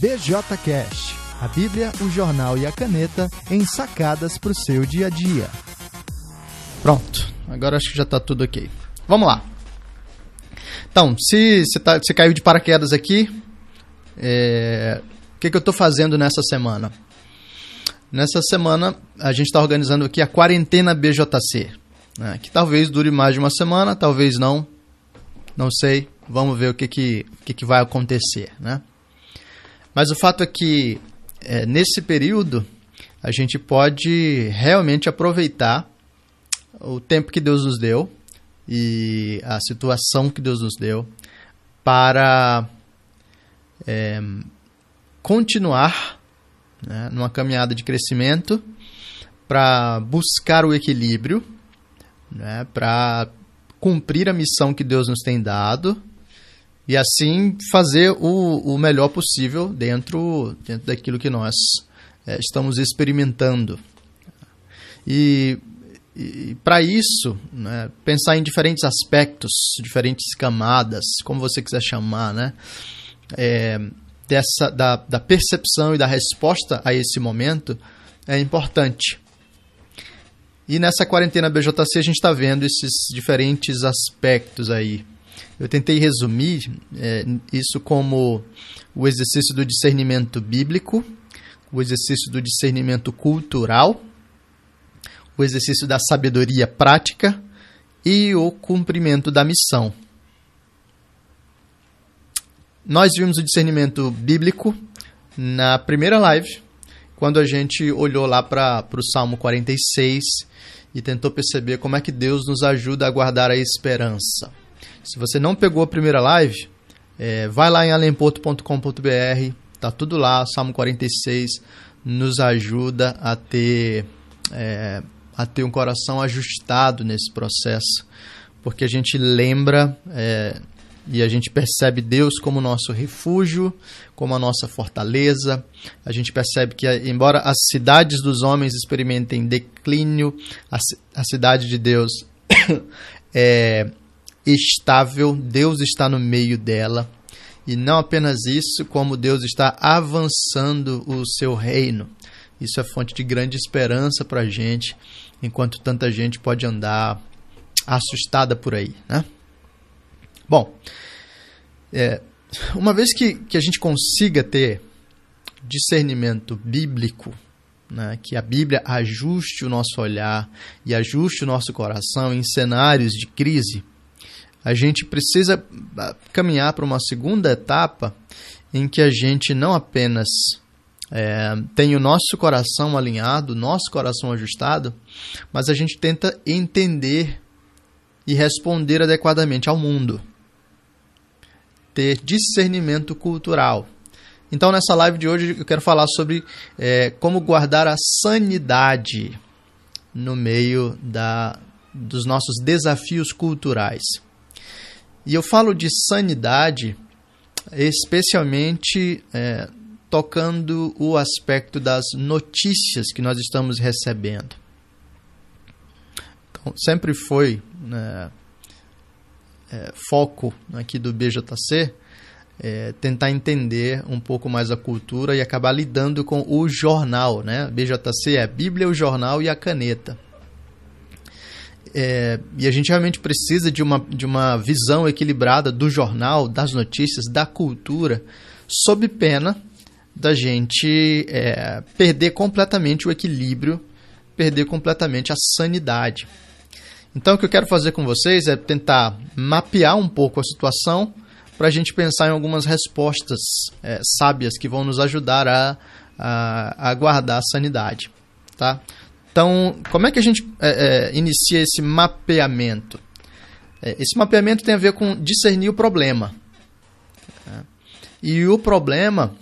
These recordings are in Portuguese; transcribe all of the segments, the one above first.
BJCast, a Bíblia, o jornal e a caneta em sacadas para o seu dia a dia. Pronto, agora acho que já está tudo ok. Vamos lá. Então, se você tá, caiu de paraquedas aqui, é, o que, que eu estou fazendo nessa semana? Nessa semana, a gente está organizando aqui a quarentena BJC, né, que talvez dure mais de uma semana, talvez não, não sei. Vamos ver o que, que, que, que vai acontecer, né? Mas o fato é que é, nesse período a gente pode realmente aproveitar o tempo que Deus nos deu e a situação que Deus nos deu para é, continuar né, numa caminhada de crescimento, para buscar o equilíbrio, né, para cumprir a missão que Deus nos tem dado e assim fazer o, o melhor possível dentro, dentro daquilo que nós é, estamos experimentando. E, e para isso, né, pensar em diferentes aspectos, diferentes camadas, como você quiser chamar, né, é, dessa, da, da percepção e da resposta a esse momento é importante. E nessa quarentena BJC a gente está vendo esses diferentes aspectos aí eu tentei resumir é, isso como o exercício do discernimento bíblico, o exercício do discernimento cultural, o exercício da sabedoria prática e o cumprimento da missão. Nós vimos o discernimento bíblico na primeira live, quando a gente olhou lá para o Salmo 46 e tentou perceber como é que Deus nos ajuda a guardar a esperança. Se você não pegou a primeira live, é, vai lá em alempoto.com.br, tá tudo lá, Salmo 46 nos ajuda a ter, é, a ter um coração ajustado nesse processo, porque a gente lembra é, e a gente percebe Deus como nosso refúgio, como a nossa fortaleza. A gente percebe que, embora as cidades dos homens experimentem declínio, a, a cidade de Deus é estável, Deus está no meio dela. E não apenas isso, como Deus está avançando o seu reino. Isso é fonte de grande esperança para a gente, enquanto tanta gente pode andar assustada por aí. Né? Bom, é, uma vez que, que a gente consiga ter discernimento bíblico, né, que a Bíblia ajuste o nosso olhar e ajuste o nosso coração em cenários de crise, a gente precisa ah, caminhar para uma segunda etapa em que a gente não apenas é, tem o nosso coração alinhado, nosso coração ajustado, mas a gente tenta entender e responder adequadamente ao mundo. Ter discernimento cultural. Então, nessa live de hoje, eu quero falar sobre é, como guardar a sanidade no meio da, dos nossos desafios culturais. E eu falo de sanidade especialmente é, tocando o aspecto das notícias que nós estamos recebendo. Então, sempre foi né, é, foco aqui do BJC é, tentar entender um pouco mais a cultura e acabar lidando com o jornal. Né? BJC é a Bíblia, o jornal e a caneta. É, e a gente realmente precisa de uma, de uma visão equilibrada do jornal, das notícias, da cultura, sob pena da gente é, perder completamente o equilíbrio, perder completamente a sanidade. Então, o que eu quero fazer com vocês é tentar mapear um pouco a situação para a gente pensar em algumas respostas é, sábias que vão nos ajudar a, a, a guardar a sanidade. Tá? Então, como é que a gente é, é, inicia esse mapeamento? É, esse mapeamento tem a ver com discernir o problema. Né? E o problema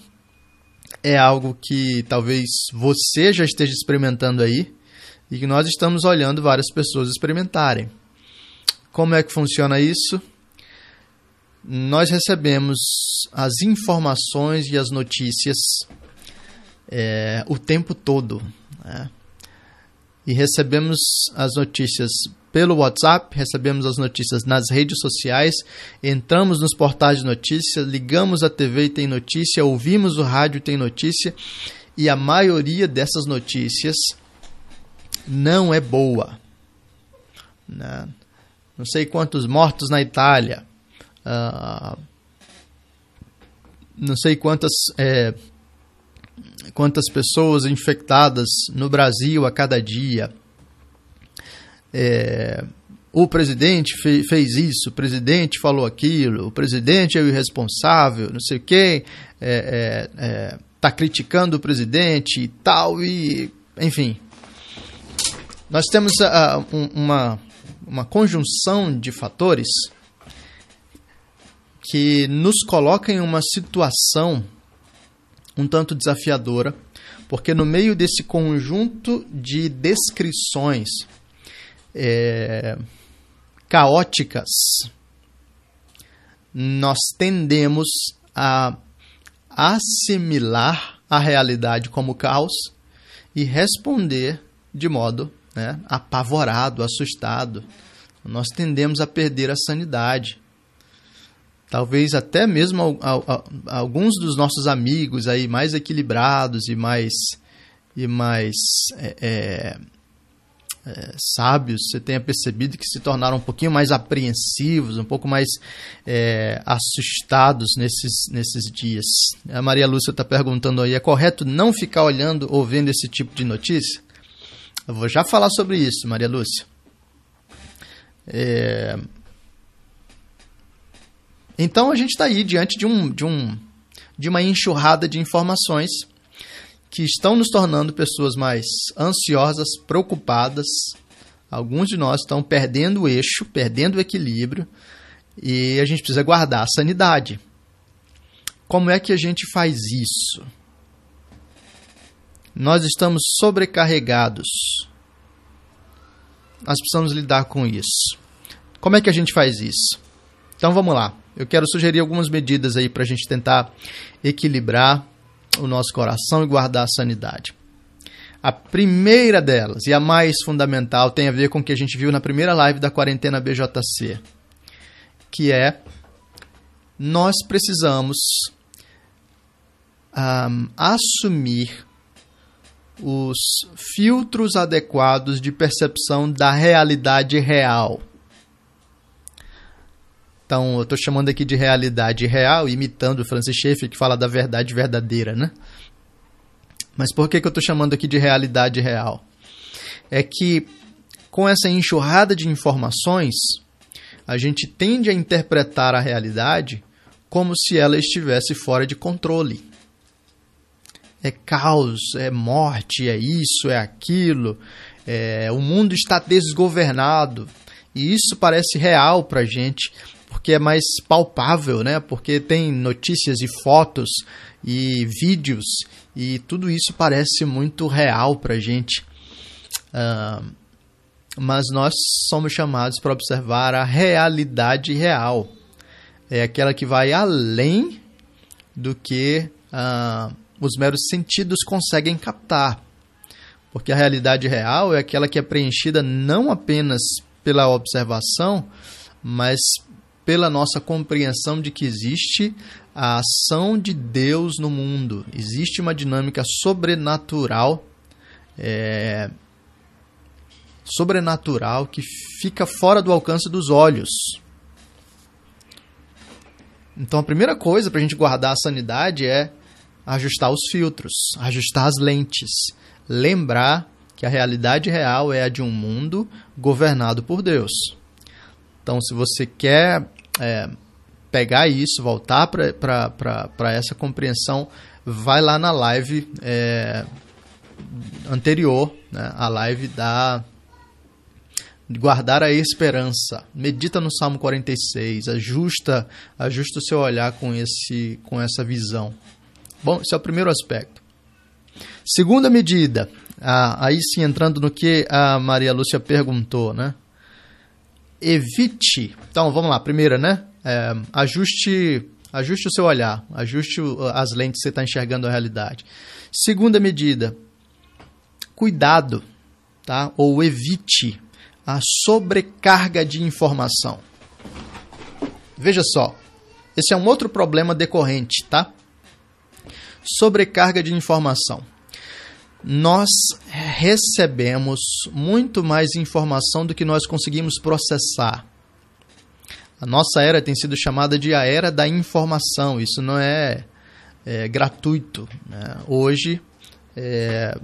é algo que talvez você já esteja experimentando aí e que nós estamos olhando várias pessoas experimentarem. Como é que funciona isso? Nós recebemos as informações e as notícias é, o tempo todo. Né? E recebemos as notícias pelo WhatsApp, recebemos as notícias nas redes sociais, entramos nos portais de notícias, ligamos a TV e tem notícia, ouvimos o rádio e tem notícia, e a maioria dessas notícias não é boa. Né? Não sei quantos mortos na Itália, uh, não sei quantas. É, quantas pessoas infectadas no Brasil a cada dia. É, o presidente fe, fez isso, o presidente falou aquilo, o presidente é o irresponsável, não sei o quê, está é, é, é, criticando o presidente e tal, e enfim. Nós temos uh, uma, uma conjunção de fatores que nos coloca em uma situação um tanto desafiadora, porque no meio desse conjunto de descrições é, caóticas, nós tendemos a assimilar a realidade como caos e responder de modo né, apavorado, assustado. Nós tendemos a perder a sanidade talvez até mesmo alguns dos nossos amigos aí mais equilibrados e mais e mais é, é, é, sábios, você tenha percebido que se tornaram um pouquinho mais apreensivos, um pouco mais é, assustados nesses, nesses dias. A Maria Lúcia está perguntando aí, é correto não ficar olhando ou vendo esse tipo de notícia? Eu vou já falar sobre isso, Maria Lúcia. É, então a gente está aí diante de, um, de, um, de uma enxurrada de informações que estão nos tornando pessoas mais ansiosas, preocupadas. Alguns de nós estão perdendo o eixo, perdendo o equilíbrio e a gente precisa guardar a sanidade. Como é que a gente faz isso? Nós estamos sobrecarregados. Nós precisamos lidar com isso. Como é que a gente faz isso? Então vamos lá. Eu quero sugerir algumas medidas aí para a gente tentar equilibrar o nosso coração e guardar a sanidade. A primeira delas, e a mais fundamental, tem a ver com o que a gente viu na primeira live da quarentena BJC, que é nós precisamos um, assumir os filtros adequados de percepção da realidade real. Então, eu estou chamando aqui de realidade real, imitando o Francis Schaeffer, que fala da verdade verdadeira, né? Mas por que, que eu estou chamando aqui de realidade real? É que com essa enxurrada de informações, a gente tende a interpretar a realidade como se ela estivesse fora de controle. É caos, é morte, é isso, é aquilo, é, o mundo está desgovernado. E isso parece real para a gente, porque é mais palpável, né? Porque tem notícias e fotos e vídeos e tudo isso parece muito real para gente. Uh, mas nós somos chamados para observar a realidade real. É aquela que vai além do que uh, os meros sentidos conseguem captar. Porque a realidade real é aquela que é preenchida não apenas pela observação, mas pela nossa compreensão de que existe a ação de Deus no mundo, existe uma dinâmica sobrenatural, é, sobrenatural que fica fora do alcance dos olhos. Então a primeira coisa para a gente guardar a sanidade é ajustar os filtros, ajustar as lentes, lembrar que a realidade real é a de um mundo governado por Deus. Então, se você quer é, pegar isso, voltar para essa compreensão, vai lá na live é, anterior, né, a live da guardar a esperança. Medita no Salmo 46, ajusta, ajusta o seu olhar com esse com essa visão. Bom, esse é o primeiro aspecto. Segunda medida, ah, aí sim entrando no que a Maria Lúcia perguntou, né? evite. Então, vamos lá. Primeira, né? É, ajuste, ajuste o seu olhar, ajuste as lentes que você está enxergando a realidade. Segunda medida, cuidado, tá? Ou evite a sobrecarga de informação. Veja só, esse é um outro problema decorrente, tá? Sobrecarga de informação. Nós recebemos muito mais informação do que nós conseguimos processar. A nossa era tem sido chamada de a era da informação. Isso não é, é gratuito. Né? Hoje, é,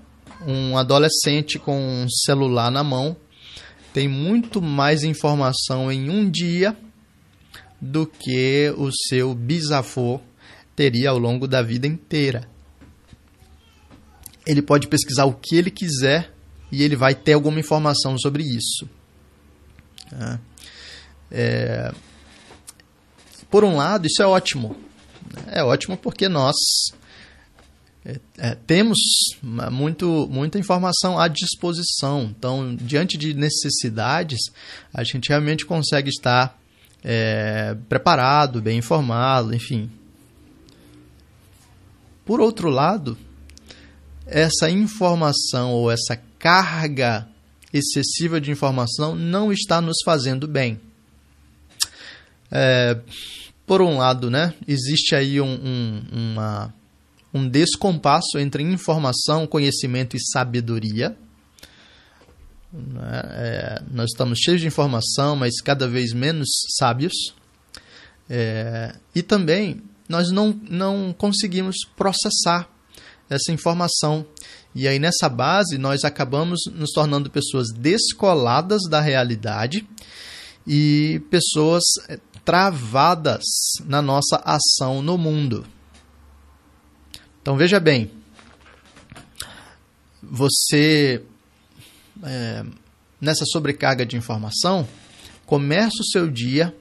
um adolescente com um celular na mão tem muito mais informação em um dia do que o seu bisavô teria ao longo da vida inteira. Ele pode pesquisar o que ele quiser e ele vai ter alguma informação sobre isso. É, é por um lado, isso é ótimo. É ótimo porque nós é, é, temos muito, muita informação à disposição. Então, diante de necessidades, a gente realmente consegue estar é, preparado, bem informado, enfim. Por outro lado, essa informação ou essa carga excessiva de informação não está nos fazendo bem. É, por um lado, né, existe aí um, um, uma um descompasso entre informação, conhecimento e sabedoria. Né? É, nós estamos cheios de informação, mas cada vez menos sábios. É, e também nós não, não conseguimos processar essa informação. E aí, nessa base, nós acabamos nos tornando pessoas descoladas da realidade e pessoas travadas na nossa ação no mundo. Então veja bem, você é, nessa sobrecarga de informação começa o seu dia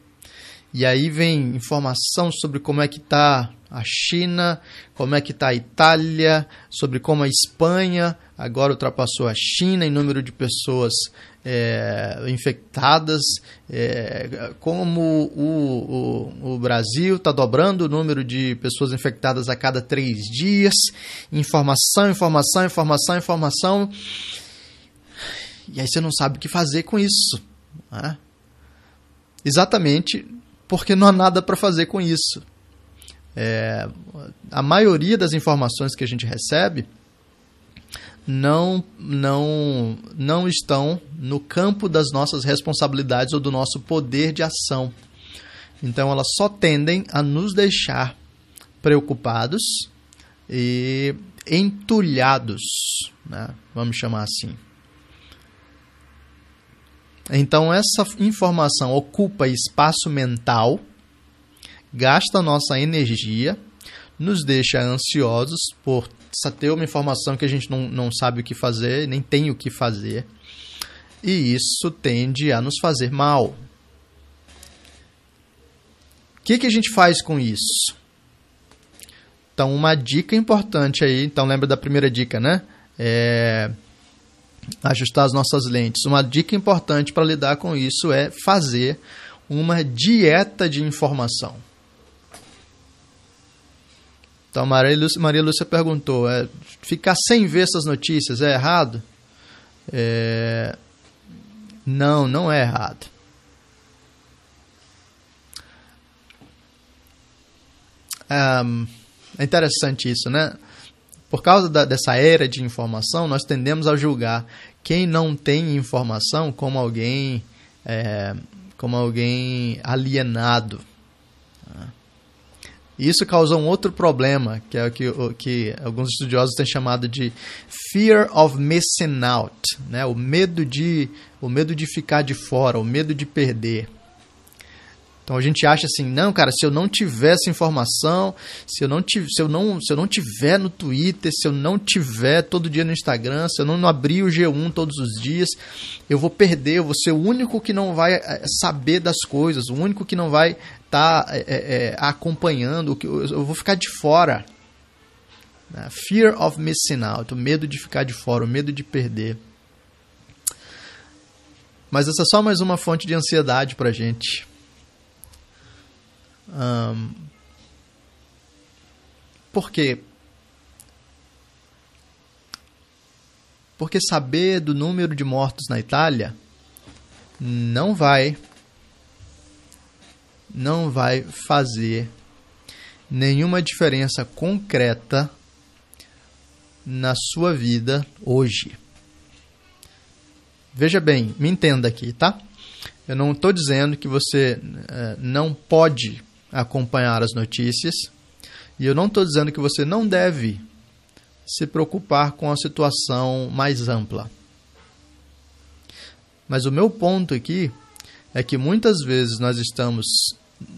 e aí vem informação sobre como é que está a China, como é que está a Itália, sobre como a Espanha agora ultrapassou a China em número de pessoas é, infectadas, é, como o, o, o Brasil está dobrando o número de pessoas infectadas a cada três dias, informação, informação, informação, informação, e aí você não sabe o que fazer com isso. Né? Exatamente porque não há nada para fazer com isso. É, a maioria das informações que a gente recebe não, não, não estão no campo das nossas responsabilidades ou do nosso poder de ação. Então, elas só tendem a nos deixar preocupados e entulhados, né? vamos chamar assim. Então, essa informação ocupa espaço mental, gasta nossa energia, nos deixa ansiosos por ter uma informação que a gente não, não sabe o que fazer, nem tem o que fazer. E isso tende a nos fazer mal. O que, que a gente faz com isso? Então, uma dica importante aí, então lembra da primeira dica, né? É ajustar as nossas lentes. Uma dica importante para lidar com isso é fazer uma dieta de informação. Então, Maria Lúcia, Maria Lúcia perguntou: é, ficar sem ver essas notícias é errado? É, não, não é errado. É interessante isso, né? Por causa da, dessa era de informação, nós tendemos a julgar quem não tem informação como alguém, é, como alguém alienado. Isso causou um outro problema, que é o que, o que alguns estudiosos têm chamado de fear of missing out, né? o, medo de, o medo de ficar de fora, o medo de perder. Então a gente acha assim, não, cara, se eu não tiver essa informação, se eu não, se eu não, se eu não tiver no Twitter, se eu não tiver todo dia no Instagram, se eu não abrir o G1 todos os dias, eu vou perder, eu vou ser o único que não vai eh, saber das coisas, o único que não vai estar tá, é, é, acompanhando, eu vou ficar de fora. Né? Fear of missing out, o medo de ficar de fora, o medo de perder. Mas essa é só mais uma fonte de ansiedade para gente. Um, por quê? Porque saber do número de mortos na Itália não vai não vai fazer nenhuma diferença concreta na sua vida hoje. Veja bem, me entenda aqui, tá? Eu não estou dizendo que você é, não pode acompanhar as notícias e eu não estou dizendo que você não deve se preocupar com a situação mais ampla. Mas o meu ponto aqui é que muitas vezes nós estamos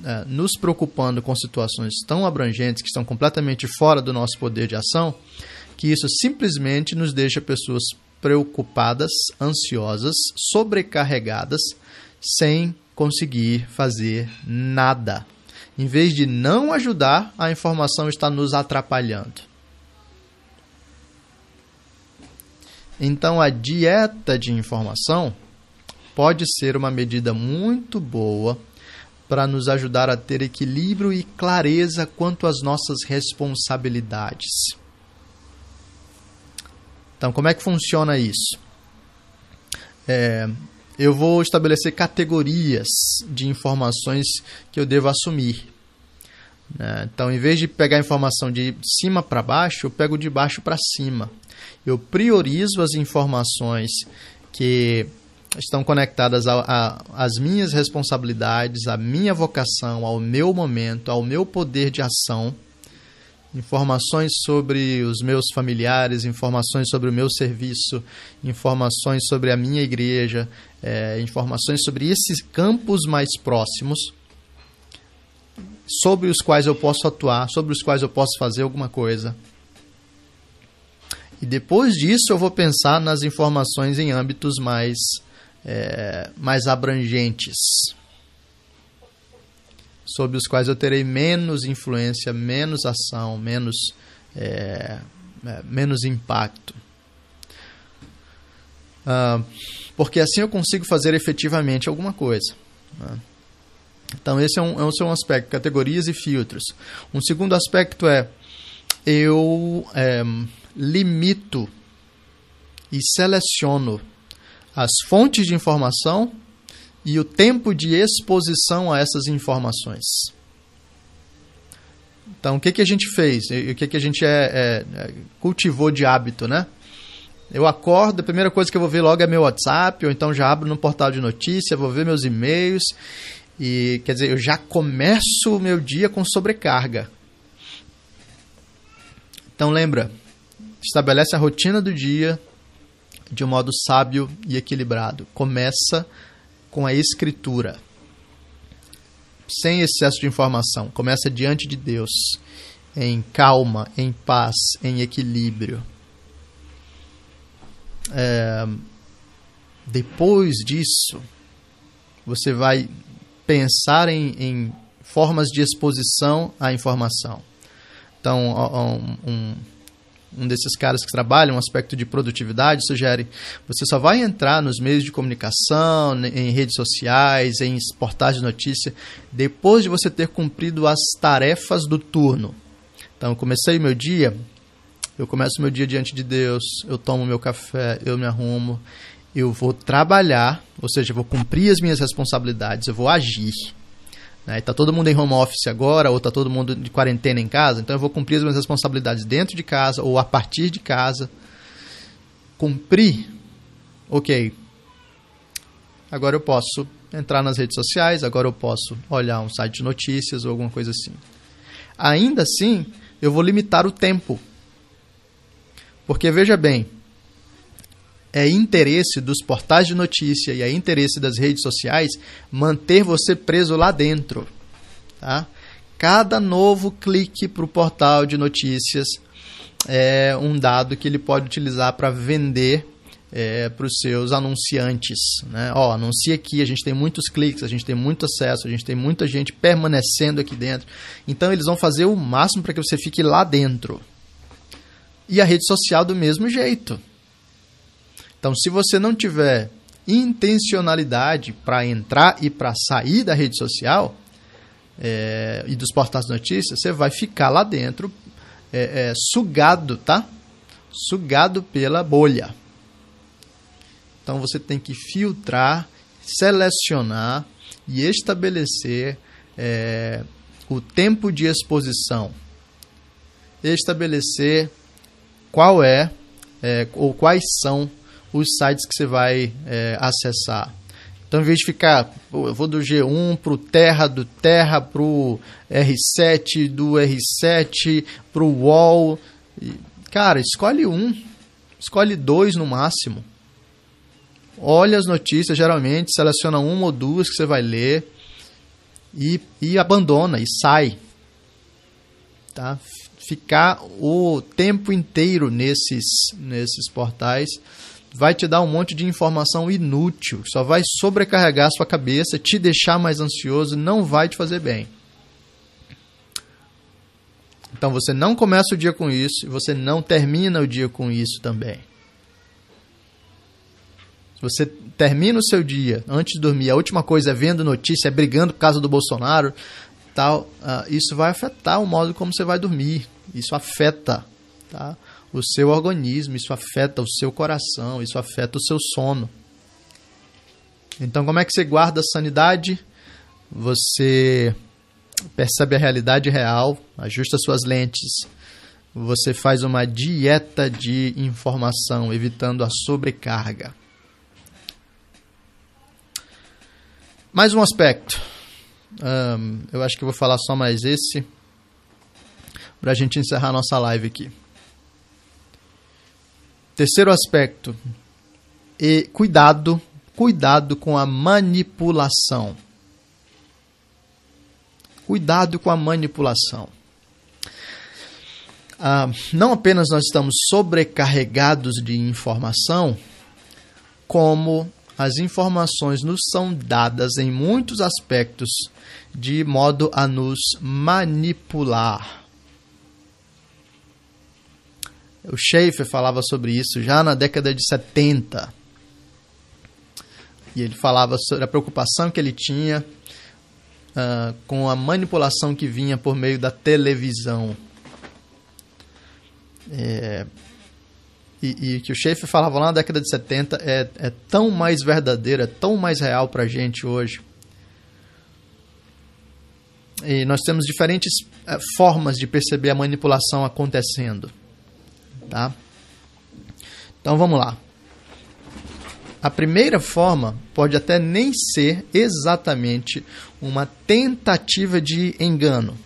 é, nos preocupando com situações tão abrangentes que estão completamente fora do nosso poder de ação, que isso simplesmente nos deixa pessoas preocupadas, ansiosas, sobrecarregadas, sem conseguir fazer nada. Em vez de não ajudar, a informação está nos atrapalhando. Então, a dieta de informação pode ser uma medida muito boa para nos ajudar a ter equilíbrio e clareza quanto às nossas responsabilidades. Então, como é que funciona isso? É, eu vou estabelecer categorias de informações que eu devo assumir. Né? Então, em vez de pegar informação de cima para baixo, eu pego de baixo para cima. Eu priorizo as informações que estão conectadas às minhas responsabilidades, à minha vocação, ao meu momento, ao meu poder de ação. Informações sobre os meus familiares, informações sobre o meu serviço, informações sobre a minha igreja, é, informações sobre esses campos mais próximos, sobre os quais eu posso atuar, sobre os quais eu posso fazer alguma coisa. E depois disso eu vou pensar nas informações em âmbitos mais, é, mais abrangentes, sobre os quais eu terei menos influência, menos ação, menos, é, é, menos impacto. Ah, porque assim eu consigo fazer efetivamente alguma coisa. Né? Então, esse é um, esse é um aspecto, categorias e filtros. Um segundo aspecto é eu é, limito e seleciono as fontes de informação e o tempo de exposição a essas informações. Então, o que, que a gente fez? O que, que a gente é, é, cultivou de hábito, né? Eu acordo, a primeira coisa que eu vou ver logo é meu WhatsApp, ou então já abro no portal de notícia, vou ver meus e-mails, e quer dizer, eu já começo o meu dia com sobrecarga. Então lembra, estabelece a rotina do dia de um modo sábio e equilibrado. Começa com a escritura. Sem excesso de informação. Começa diante de Deus, em calma, em paz, em equilíbrio. É, depois disso, você vai pensar em, em, formas de exposição à informação. Então, um, um desses caras que trabalham um aspecto de produtividade sugere você só vai entrar nos meios de comunicação, em redes sociais, em portais de notícia, depois de você ter cumprido as tarefas do turno. Então, eu comecei meu dia, eu começo meu dia diante de Deus, eu tomo meu café, eu me arrumo, eu vou trabalhar, ou seja, eu vou cumprir as minhas responsabilidades, eu vou agir. Né? Está todo mundo em home office agora, ou está todo mundo de quarentena em casa, então eu vou cumprir as minhas responsabilidades dentro de casa ou a partir de casa. Cumprir, ok. Agora eu posso entrar nas redes sociais, agora eu posso olhar um site de notícias ou alguma coisa assim. Ainda assim, eu vou limitar o tempo. Porque veja bem, é interesse dos portais de notícia e é interesse das redes sociais manter você preso lá dentro. Tá? Cada novo clique para o portal de notícias é um dado que ele pode utilizar para vender é, para os seus anunciantes. Né? Ó, anuncia aqui, a gente tem muitos cliques, a gente tem muito acesso, a gente tem muita gente permanecendo aqui dentro. Então eles vão fazer o máximo para que você fique lá dentro. E a rede social do mesmo jeito. Então, se você não tiver intencionalidade para entrar e para sair da rede social é, e dos portais de notícias, você vai ficar lá dentro é, é, sugado, tá? Sugado pela bolha. Então você tem que filtrar selecionar e estabelecer o tempo de exposição, estabelecer qual é, ou quais são os sites que você vai é, acessar. Então, em vez de ficar, eu vou do G1 para o Terra, do Terra para o R7, do R7 para o UOL. Cara, escolhe um, escolhe dois no máximo. Olha as notícias, geralmente, seleciona uma ou duas que você vai ler e, e abandona e sai. Tá? Ficar o tempo inteiro nesses, nesses portais vai te dar um monte de informação inútil, só vai sobrecarregar a sua cabeça, te deixar mais ansioso, não vai te fazer bem. Então você não começa o dia com isso você não termina o dia com isso também. Se você termina o seu dia antes de dormir, a última coisa é vendo notícia, é brigando por causa do Bolsonaro, tal, uh, isso vai afetar o modo como você vai dormir. Isso afeta, tá? O seu organismo, isso afeta o seu coração, isso afeta o seu sono. Então, como é que você guarda a sanidade? Você percebe a realidade real, ajusta suas lentes, você faz uma dieta de informação, evitando a sobrecarga. Mais um aspecto. Um, eu acho que vou falar só mais esse para a gente encerrar nossa live aqui. Terceiro aspecto. E cuidado, cuidado com a manipulação. Cuidado com a manipulação. Ah, não apenas nós estamos sobrecarregados de informação, como as informações nos são dadas em muitos aspectos de modo a nos manipular. O Schaefer falava sobre isso já na década de 70. E ele falava sobre a preocupação que ele tinha uh, com a manipulação que vinha por meio da televisão. É, e, e que o Schaefer falava lá na década de 70 é, é tão mais verdadeiro, é tão mais real para a gente hoje. E nós temos diferentes uh, formas de perceber a manipulação acontecendo tá? Então vamos lá. A primeira forma pode até nem ser exatamente uma tentativa de engano,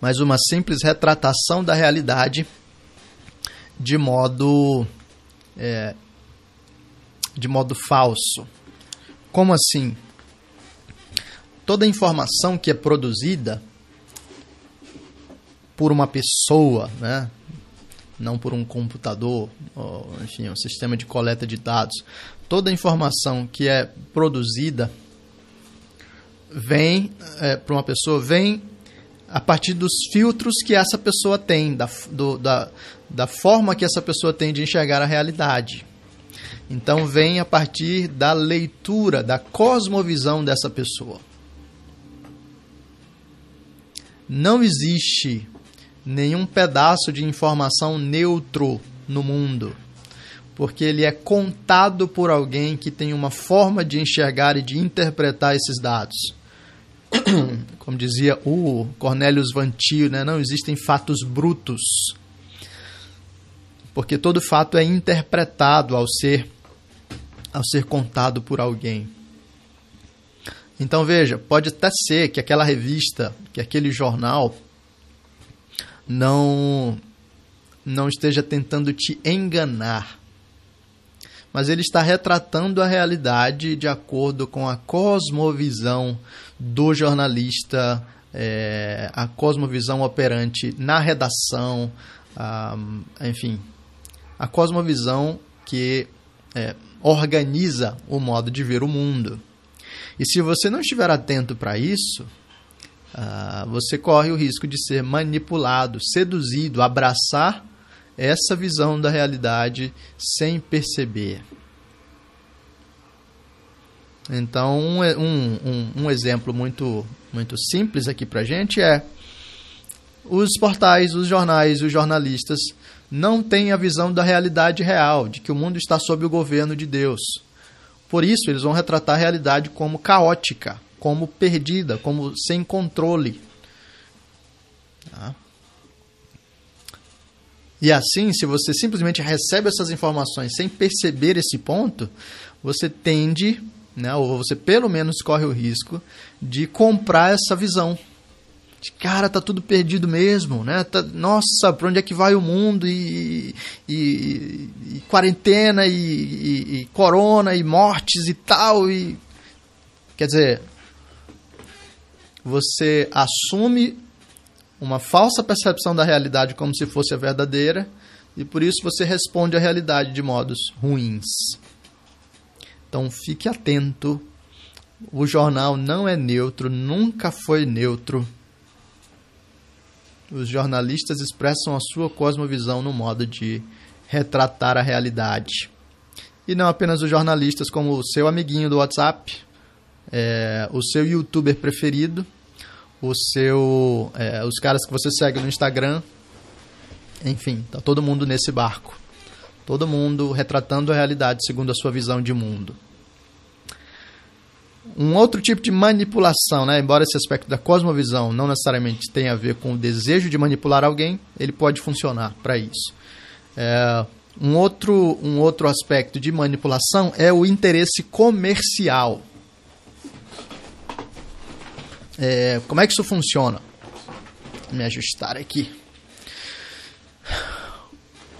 mas uma simples retratação da realidade de modo é, de modo falso. Como assim? Toda informação que é produzida por uma pessoa, né? não por um computador, ou, enfim, um sistema de coleta de dados. Toda a informação que é produzida vem é, para uma pessoa, vem a partir dos filtros que essa pessoa tem, da, do, da, da forma que essa pessoa tem de enxergar a realidade. Então vem a partir da leitura, da cosmovisão dessa pessoa. Não existe nenhum pedaço de informação neutro no mundo, porque ele é contado por alguém que tem uma forma de enxergar e de interpretar esses dados. Como dizia o Cornelius Vantio, né? não existem fatos brutos, porque todo fato é interpretado ao ser ao ser contado por alguém. Então veja, pode até ser que aquela revista, que aquele jornal não não esteja tentando te enganar, mas ele está retratando a realidade de acordo com a cosmovisão do jornalista, é, a cosmovisão operante na redação, a, enfim, a cosmovisão que é, organiza o modo de ver o mundo. E se você não estiver atento para isso, uh, você corre o risco de ser manipulado, seduzido, abraçar essa visão da realidade sem perceber. Então, um, um, um exemplo muito, muito simples aqui para gente é os portais, os jornais, os jornalistas não têm a visão da realidade real, de que o mundo está sob o governo de Deus. Por isso, eles vão retratar a realidade como caótica, como perdida, como sem controle. Tá? E assim, se você simplesmente recebe essas informações sem perceber esse ponto, você tende, né, ou você pelo menos corre o risco de comprar essa visão. De, cara, tá tudo perdido mesmo, né? Tá, nossa, para onde é que vai o mundo? E, e, e quarentena, e, e, corona, e mortes e tal. E... Quer dizer, você assume uma falsa percepção da realidade como se fosse a verdadeira, e por isso você responde à realidade de modos ruins. Então fique atento. O jornal não é neutro, nunca foi neutro. Os jornalistas expressam a sua cosmovisão no modo de retratar a realidade. E não apenas os jornalistas, como o seu amiguinho do WhatsApp, é, o seu youtuber preferido, o seu, é, os caras que você segue no Instagram. Enfim, tá todo mundo nesse barco. Todo mundo retratando a realidade segundo a sua visão de mundo. Um outro tipo de manipulação, né? embora esse aspecto da cosmovisão não necessariamente tenha a ver com o desejo de manipular alguém, ele pode funcionar para isso. É, um, outro, um outro aspecto de manipulação é o interesse comercial. É, como é que isso funciona? Vou me ajustar aqui.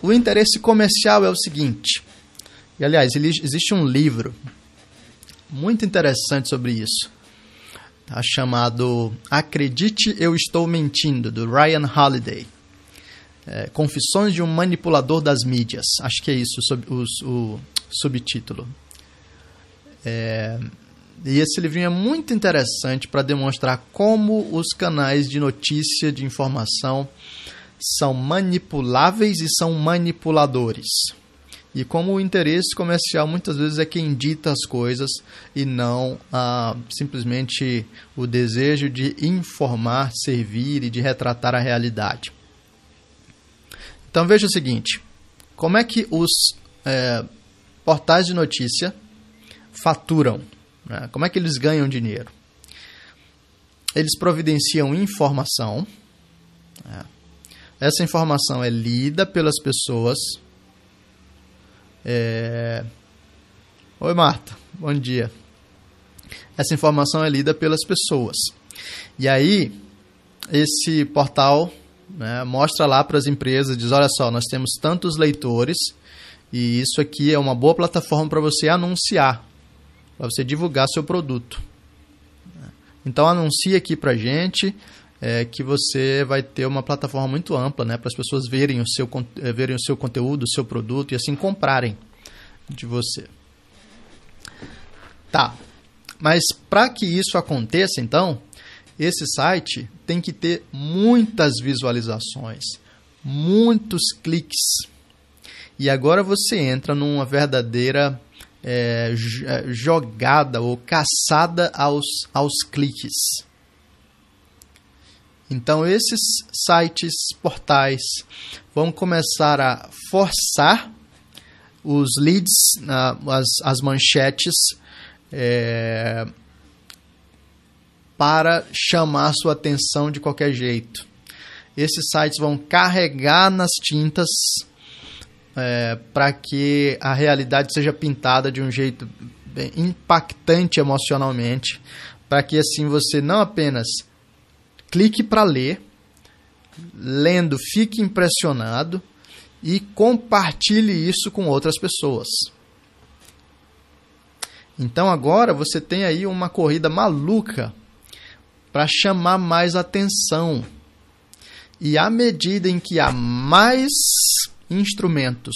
O interesse comercial é o seguinte. E aliás, existe um livro muito interessante sobre isso. Tá chamado Acredite Eu Estou Mentindo, do Ryan Holiday. É, Confissões de um Manipulador das Mídias. Acho que é isso o, o, o subtítulo. É, e esse livrinho é muito interessante para demonstrar como os canais de notícia, de informação, são manipuláveis e são manipuladores. E como o interesse comercial muitas vezes é quem dita as coisas e não ah, simplesmente o desejo de informar, servir e de retratar a realidade. Então veja o seguinte: como é que os é, portais de notícia faturam? Né? Como é que eles ganham dinheiro? Eles providenciam informação. Né? Essa informação é lida pelas pessoas. É... Oi, Marta. Bom dia. Essa informação é lida pelas pessoas. E aí, esse portal né, mostra lá para as empresas, diz, olha só, nós temos tantos leitores e isso aqui é uma boa plataforma para você anunciar para você divulgar seu produto. Então anuncie aqui para gente é, que você vai ter uma plataforma muito ampla, né, para as pessoas verem o seu é, verem o seu conteúdo, o seu produto e assim comprarem de você. Tá. Mas para que isso aconteça, então, esse site tem que ter muitas visualizações, muitos cliques. E agora você entra numa verdadeira é, é, jogada ou caçada aos, aos cliques. Então, esses sites, portais, vão começar a forçar os leads, as, as manchetes, é, para chamar sua atenção de qualquer jeito. Esses sites vão carregar nas tintas é, para que a realidade seja pintada de um jeito impactante emocionalmente, para que assim você não apenas clique para ler, lendo fique impressionado e compartilhe isso com outras pessoas. Então agora você tem aí uma corrida maluca para chamar mais atenção. E à medida em que há mais instrumentos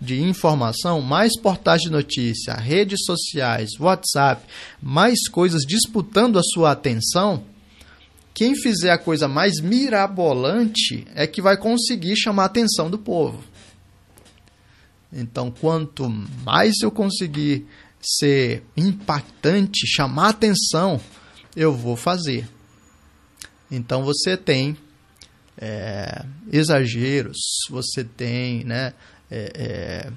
de informação, mais portais de notícia, redes sociais, WhatsApp, mais coisas disputando a sua atenção, quem fizer a coisa mais mirabolante é que vai conseguir chamar a atenção do povo. Então, quanto mais eu conseguir ser impactante, chamar atenção, eu vou fazer. Então você tem é, exageros, você tem né, é, é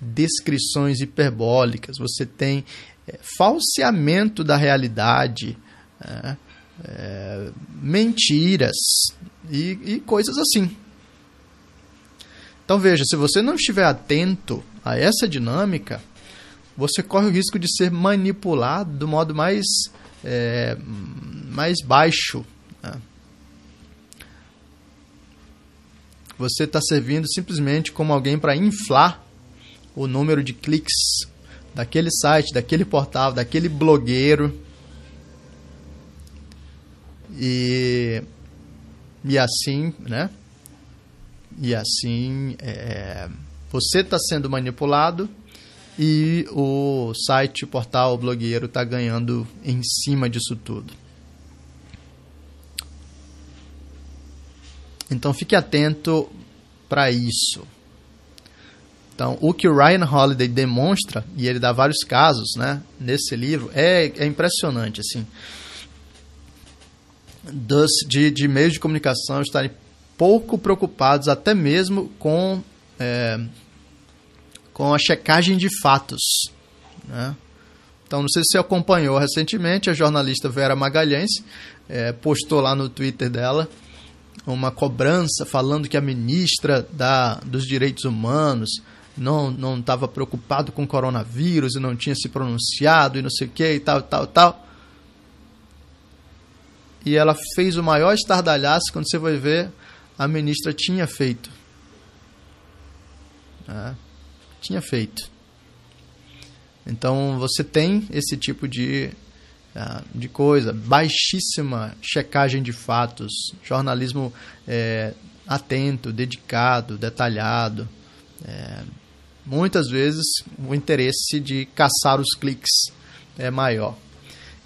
descrições hiperbólicas, você tem é, falseamento da realidade, né, é, mentiras e, e coisas assim. Então veja, se você não estiver atento a essa dinâmica, você corre o risco de ser manipulado do modo mais, é, mais baixo. Né? Você está servindo simplesmente como alguém para inflar o número de cliques daquele site, daquele portal, daquele blogueiro. E, e assim, né? E assim, é, você está sendo manipulado e o site, portal, blogueiro está ganhando em cima disso tudo. Então fique atento para isso. Então, o que o Ryan Holiday demonstra, e ele dá vários casos né, nesse livro, é, é impressionante. assim dos, de, de meios de comunicação estarem pouco preocupados até mesmo com, é, com a checagem de fatos. Né? Então, não sei se você acompanhou recentemente, a jornalista Vera Magalhães é, postou lá no Twitter dela uma cobrança falando que a ministra da, dos Direitos Humanos não estava preocupado com o coronavírus e não tinha se pronunciado e não sei o que e tal, tal, tal e ela fez o maior estardalhaço quando você vai ver a ministra tinha feito. É, tinha feito. Então você tem esse tipo de, de coisa, baixíssima checagem de fatos, jornalismo é, atento, dedicado, detalhado. É, muitas vezes o interesse de caçar os cliques é maior.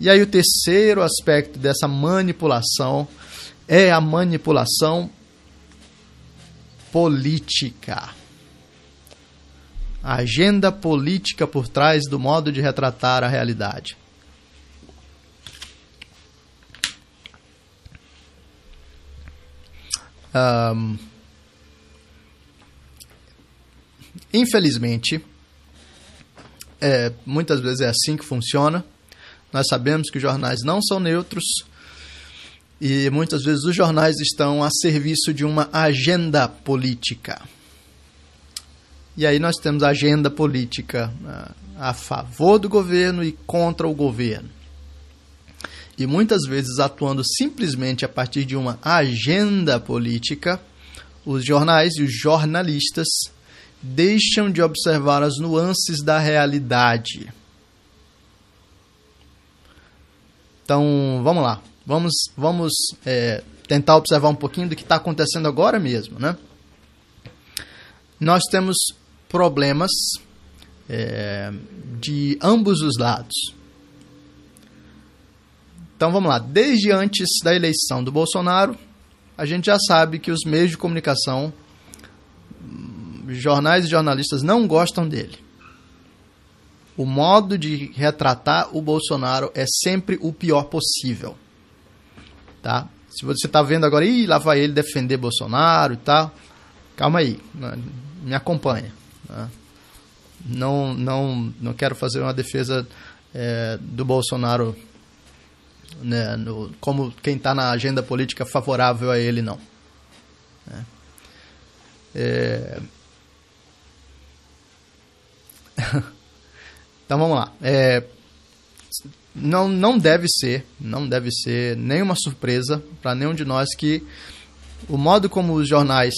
E aí o terceiro aspecto dessa manipulação é a manipulação política. A agenda política por trás do modo de retratar a realidade. Um, infelizmente, é, muitas vezes é assim que funciona. Nós sabemos que os jornais não são neutros e muitas vezes os jornais estão a serviço de uma agenda política. E aí nós temos a agenda política né, a favor do governo e contra o governo. E muitas vezes atuando simplesmente a partir de uma agenda política, os jornais e os jornalistas deixam de observar as nuances da realidade Então, vamos lá. Vamos, vamos é, tentar observar um pouquinho do que está acontecendo agora mesmo, né? Nós temos problemas é, de ambos os lados. Então vamos lá. Desde antes da eleição do Bolsonaro, a gente já sabe que os meios de comunicação, jornais e jornalistas não gostam dele o modo de retratar o Bolsonaro é sempre o pior possível. Tá? Se você está vendo agora, Ih, lá vai ele defender Bolsonaro e tal, calma aí, né? me acompanha. Né? Não, não, não quero fazer uma defesa é, do Bolsonaro né, no, como quem está na agenda política favorável a ele, não. Né? É... Então vamos lá. É, não, não deve ser, não deve ser nenhuma surpresa para nenhum de nós que o modo como os jornais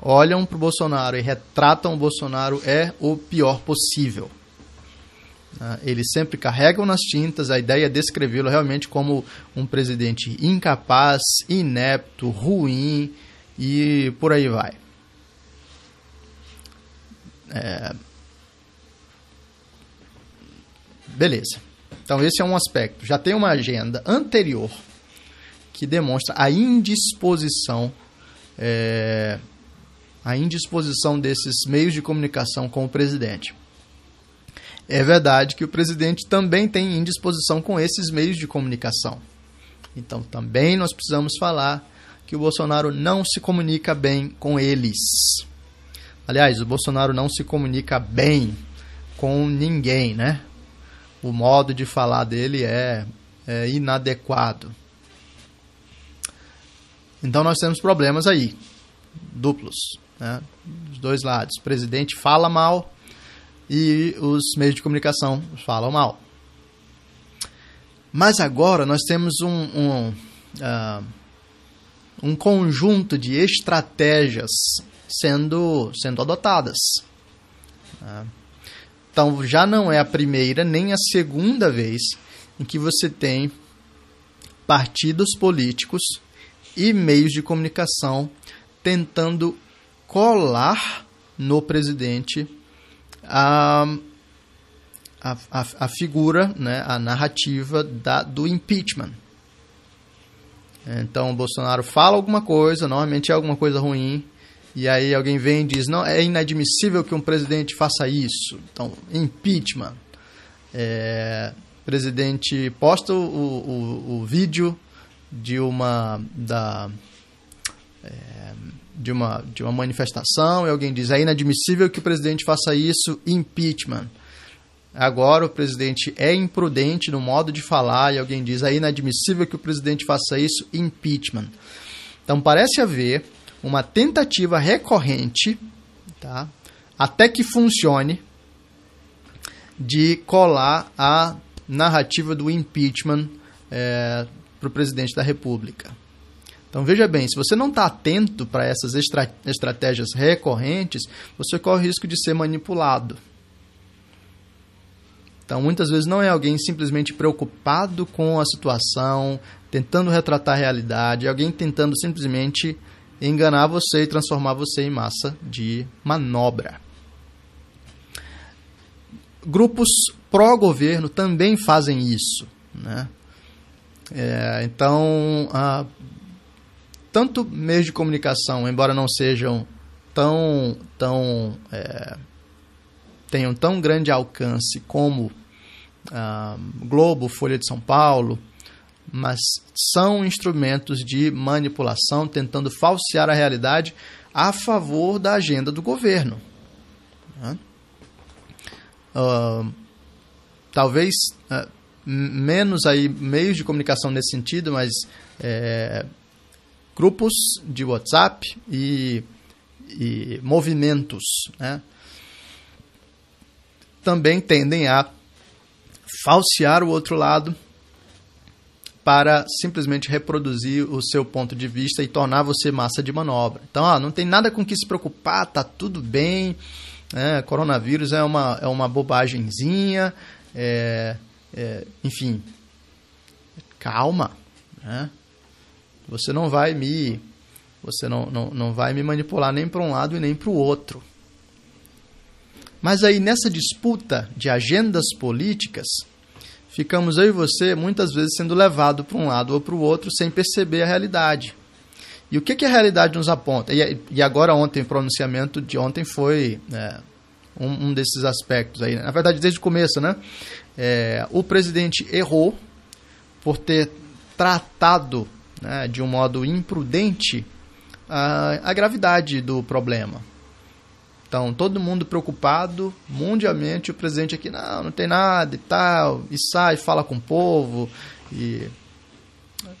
olham para o Bolsonaro e retratam o Bolsonaro é o pior possível. Ah, eles sempre carregam nas tintas a ideia de descrevê-lo realmente como um presidente incapaz, inepto, ruim e por aí vai. É, Beleza. Então, esse é um aspecto. Já tem uma agenda anterior que demonstra a indisposição, é, a indisposição desses meios de comunicação com o presidente. É verdade que o presidente também tem indisposição com esses meios de comunicação. Então, também nós precisamos falar que o Bolsonaro não se comunica bem com eles. Aliás, o Bolsonaro não se comunica bem com ninguém, né? O modo de falar dele é, é inadequado. Então nós temos problemas aí, duplos, né? Dos dois lados. O presidente fala mal e os meios de comunicação falam mal. Mas agora nós temos um, um, uh, um conjunto de estratégias sendo, sendo adotadas. Uh, então já não é a primeira nem a segunda vez em que você tem partidos políticos e meios de comunicação tentando colar no presidente a, a, a, figura, né, a narrativa da, do impeachment. Então Bolsonaro fala alguma coisa, normalmente é alguma coisa ruim, e aí alguém vem e diz: não, é inadmissível que um presidente faça isso. Então, impeachment. É, presidente posta o, o, o vídeo de uma da é, de uma de uma manifestação e alguém diz é inadmissível que o presidente faça isso impeachment agora o presidente é imprudente no modo de falar e alguém diz é inadmissível que o presidente faça isso impeachment então parece haver uma tentativa recorrente tá até que funcione de colar a narrativa do impeachment é, para o presidente da República. Então veja bem, se você não está atento para essas estra estratégias recorrentes, você corre o risco de ser manipulado. Então muitas vezes não é alguém simplesmente preocupado com a situação, tentando retratar a realidade, é alguém tentando simplesmente enganar você e transformar você em massa de manobra. Grupos pró-governo também fazem isso. Né? É, então, a, tanto meios de comunicação, embora não sejam tão, tão é, tenham tão grande alcance como a Globo, Folha de São Paulo, mas são instrumentos de manipulação tentando falsear a realidade a favor da agenda do governo. Né? Uh, talvez uh, menos aí meios de comunicação nesse sentido, mas é, grupos de WhatsApp e, e movimentos né, também tendem a falsear o outro lado para simplesmente reproduzir o seu ponto de vista e tornar você massa de manobra. Então, ó, não tem nada com que se preocupar, tá tudo bem. Né, coronavírus é uma, é uma bobagemzinha. É, é, enfim, calma, né? Você não vai me você não, não, não vai me manipular nem para um lado e nem para o outro. Mas aí nessa disputa de agendas políticas, ficamos eu e você muitas vezes sendo levado para um lado ou para o outro sem perceber a realidade. E o que, que a realidade nos aponta? E, e agora ontem, o pronunciamento de ontem foi é, um, um, desses aspectos aí. Na verdade, desde o começo, né? É, o presidente errou por ter tratado né, de um modo imprudente a, a gravidade do problema. Então, todo mundo preocupado, mundialmente, o presidente aqui, não, não tem nada e tal, e sai, fala com o povo. E...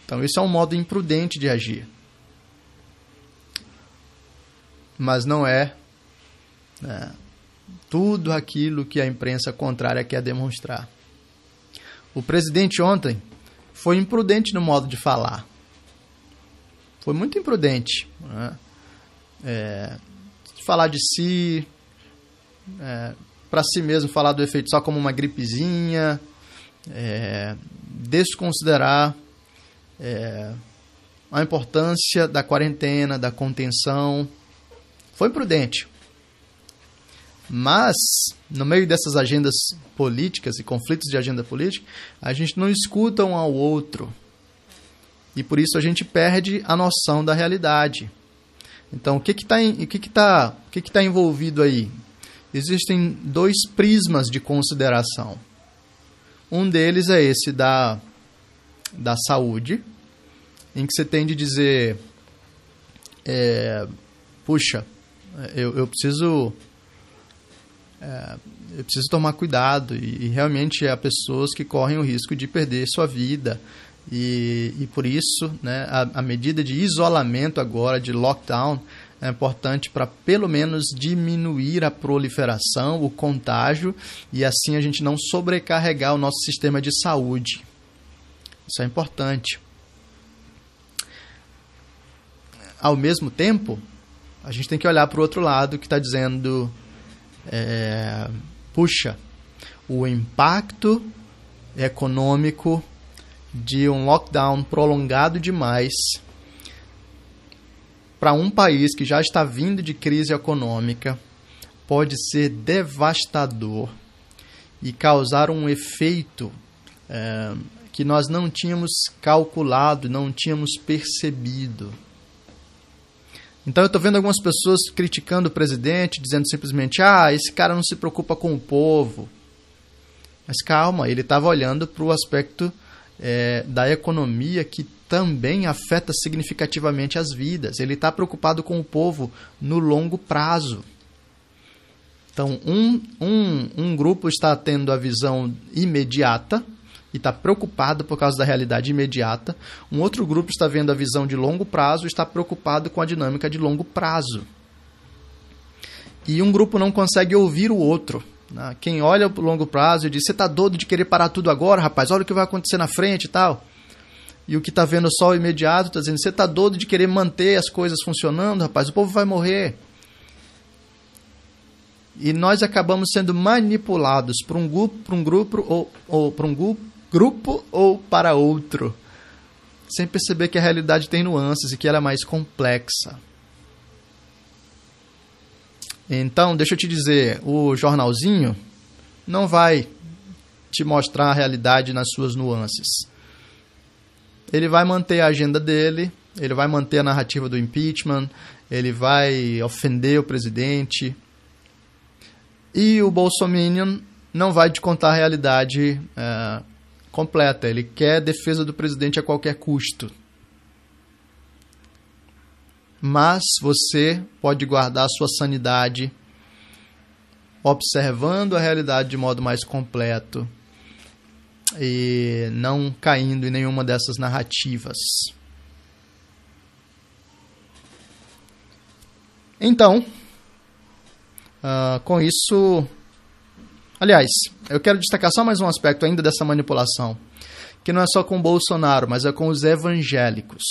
Então, isso é um modo imprudente de agir. Mas não é, é tudo aquilo que a imprensa contrária quer demonstrar. O presidente ontem foi imprudente no modo de falar. Foi muito imprudente. Né? É, falar de si, é, para si mesmo falar do efeito só como uma gripezinha, é, desconsiderar é, a importância da quarentena, da contenção. Foi imprudente. Mas, no meio dessas agendas políticas e conflitos de agenda política, a gente não escuta um ao outro. E por isso a gente perde a noção da realidade. Então, o que está o que que tá, o que que tá envolvido aí? Existem dois prismas de consideração. Um deles é esse da, da saúde, em que você tem de dizer é, puxa, eu, eu preciso é, eu preciso tomar cuidado e, e, realmente há pessoas que correm o risco de perder sua vida e, e por isso né, a, a medida de isolamento agora, de lockdown, é importante para pelo menos diminuir a proliferação, o contágio e assim a gente não sobrecarregar o nosso sistema de saúde. Isso é importante. Ao mesmo tempo, a gente tem que olhar para o outro lado que está dizendo: é, puxa, o impacto econômico de um lockdown prolongado demais para um país que já está vindo de crise econômica pode ser devastador e causar um efeito é, que nós não tínhamos calculado, não tínhamos percebido. Então eu estou vendo algumas pessoas criticando o presidente, dizendo simplesmente: ah, esse cara não se preocupa com o povo. Mas calma, ele estava olhando para o aspecto é, da economia que também afeta significativamente as vidas. Ele está preocupado com o povo no longo prazo. Então, um, um, um grupo está tendo a visão imediata e está preocupado por causa da realidade imediata. Um outro grupo está vendo a visão de longo prazo e está preocupado com a dinâmica de longo prazo. E um grupo não consegue ouvir o outro. Né? Quem olha o longo prazo e diz: Você está doido de querer parar tudo agora, rapaz? Olha o que vai acontecer na frente e tal. E o que está vendo só o imediato está dizendo: Você está doido de querer manter as coisas funcionando, rapaz? O povo vai morrer. E nós acabamos sendo manipulados para um grupo, para um grupo ou, ou para um grupo ou para outro, sem perceber que a realidade tem nuances e que ela é mais complexa. Então, deixa eu te dizer, o jornalzinho não vai te mostrar a realidade nas suas nuances. Ele vai manter a agenda dele, ele vai manter a narrativa do impeachment, ele vai ofender o presidente. E o Bolsonaro não vai te contar a realidade uh, completa. Ele quer defesa do presidente a qualquer custo. Mas você pode guardar a sua sanidade observando a realidade de modo mais completo e não caindo em nenhuma dessas narrativas. Então, uh, com isso, Aliás, eu quero destacar só mais um aspecto ainda dessa manipulação, que não é só com Bolsonaro, mas é com os evangélicos.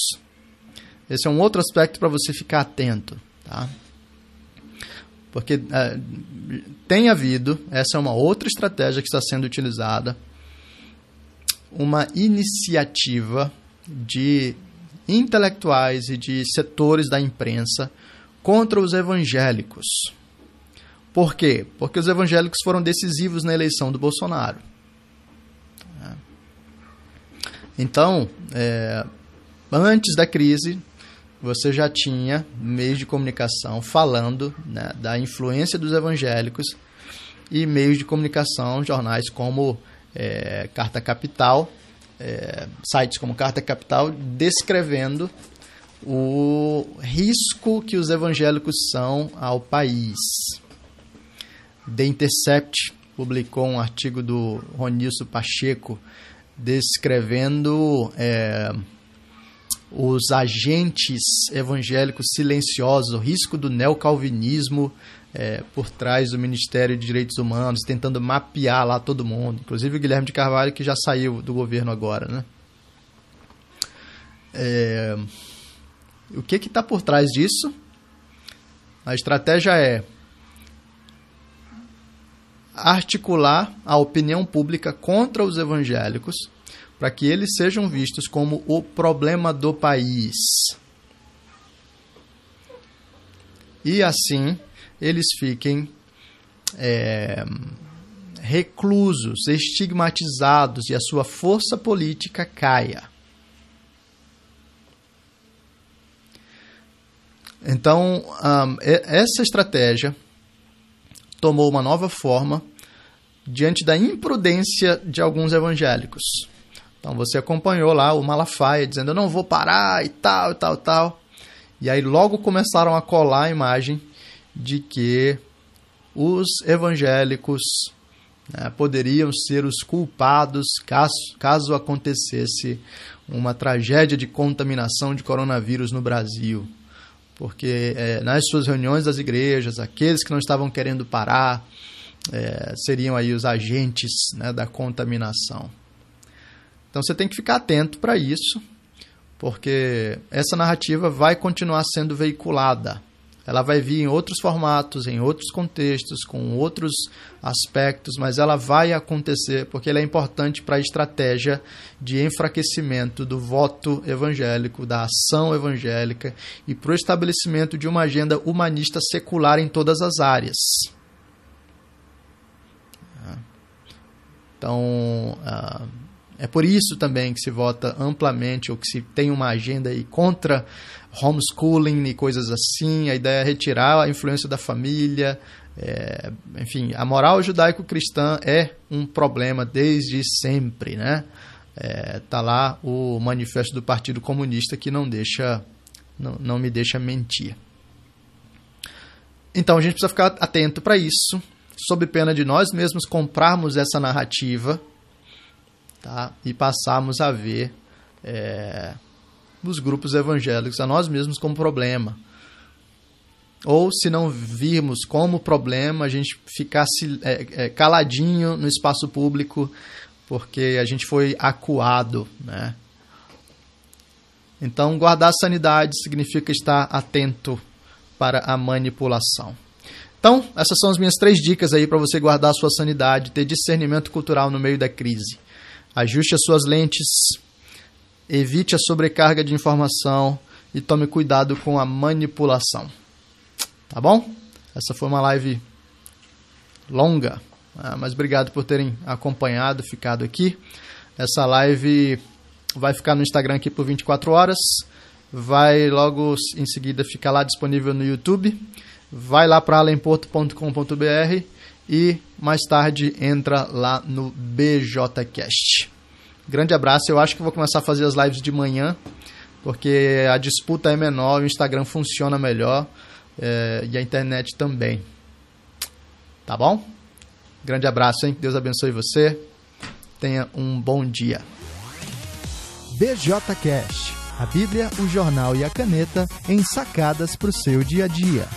Esse é um outro aspecto para você ficar atento, tá? Porque é, tem havido, essa é uma outra estratégia que está sendo utilizada, uma iniciativa de intelectuais e de setores da imprensa contra os evangélicos. Por quê? Porque os evangélicos foram decisivos na eleição do Bolsonaro. Então, é, antes da crise, você já tinha meios de comunicação falando né, da influência dos evangélicos e meios de comunicação, jornais como é, Carta Capital, é, sites como Carta Capital, descrevendo o risco que os evangélicos são ao país. The Intercept publicou um artigo do Ronilson Pacheco descrevendo é, os agentes evangélicos silenciosos, o risco do neocalvinismo é, por trás do Ministério de Direitos Humanos, tentando mapear lá todo mundo, inclusive o Guilherme de Carvalho, que já saiu do governo agora. Né? É, o que está por trás disso? A estratégia é articular a opinião pública contra os evangélicos, para que eles sejam vistos como o problema do país. E assim eles fiquem é, reclusos, estigmatizados e a sua força política caia. Então, um, essa estratégia tomou uma nova forma diante da imprudência de alguns evangélicos. Então você acompanhou lá o Malafaia dizendo: Eu não vou parar e tal, e tal, tal. E aí logo começaram a colar a imagem de que os evangélicos né, poderiam ser os culpados caso, caso acontecesse uma tragédia de contaminação de coronavírus no Brasil. Porque é, nas suas reuniões das igrejas, aqueles que não estavam querendo parar é, seriam aí os agentes né, da contaminação. Então você tem que ficar atento para isso, porque essa narrativa vai continuar sendo veiculada ela vai vir em outros formatos, em outros contextos, com outros aspectos, mas ela vai acontecer porque ela é importante para a estratégia de enfraquecimento do voto evangélico, da ação evangélica e para o estabelecimento de uma agenda humanista secular em todas as áreas. Então, uh, é por isso também que se vota amplamente ou que se tem uma agenda aí contra homeschooling e coisas assim. A ideia é retirar a influência da família. É, enfim, a moral judaico-cristã é um problema desde sempre, né? É, tá lá o manifesto do Partido Comunista que não deixa, não, não me deixa mentir. Então a gente precisa ficar atento para isso, sob pena de nós mesmos comprarmos essa narrativa tá? e passarmos a ver é, os grupos evangélicos a nós mesmos como problema. Ou se não virmos como problema, a gente ficar é, é, caladinho no espaço público porque a gente foi acuado, né? Então, guardar a sanidade significa estar atento para a manipulação. Então, essas são as minhas três dicas aí para você guardar a sua sanidade, ter discernimento cultural no meio da crise. Ajuste as suas lentes, evite a sobrecarga de informação e tome cuidado com a manipulação. Tá bom? Essa foi uma live longa, ah, mas obrigado por terem acompanhado, ficado aqui. Essa live vai ficar no Instagram aqui por 24 horas, vai logo em seguida ficar lá disponível no YouTube. Vai lá para alemporto.com.br e mais tarde entra lá no BJCast. Grande abraço, eu acho que vou começar a fazer as lives de manhã, porque a disputa é menor, o Instagram funciona melhor é, e a internet também. Tá bom? Grande abraço, hein? Deus abençoe você. Tenha um bom dia. BJCast, a Bíblia, o jornal e a caneta em sacadas para o seu dia a dia.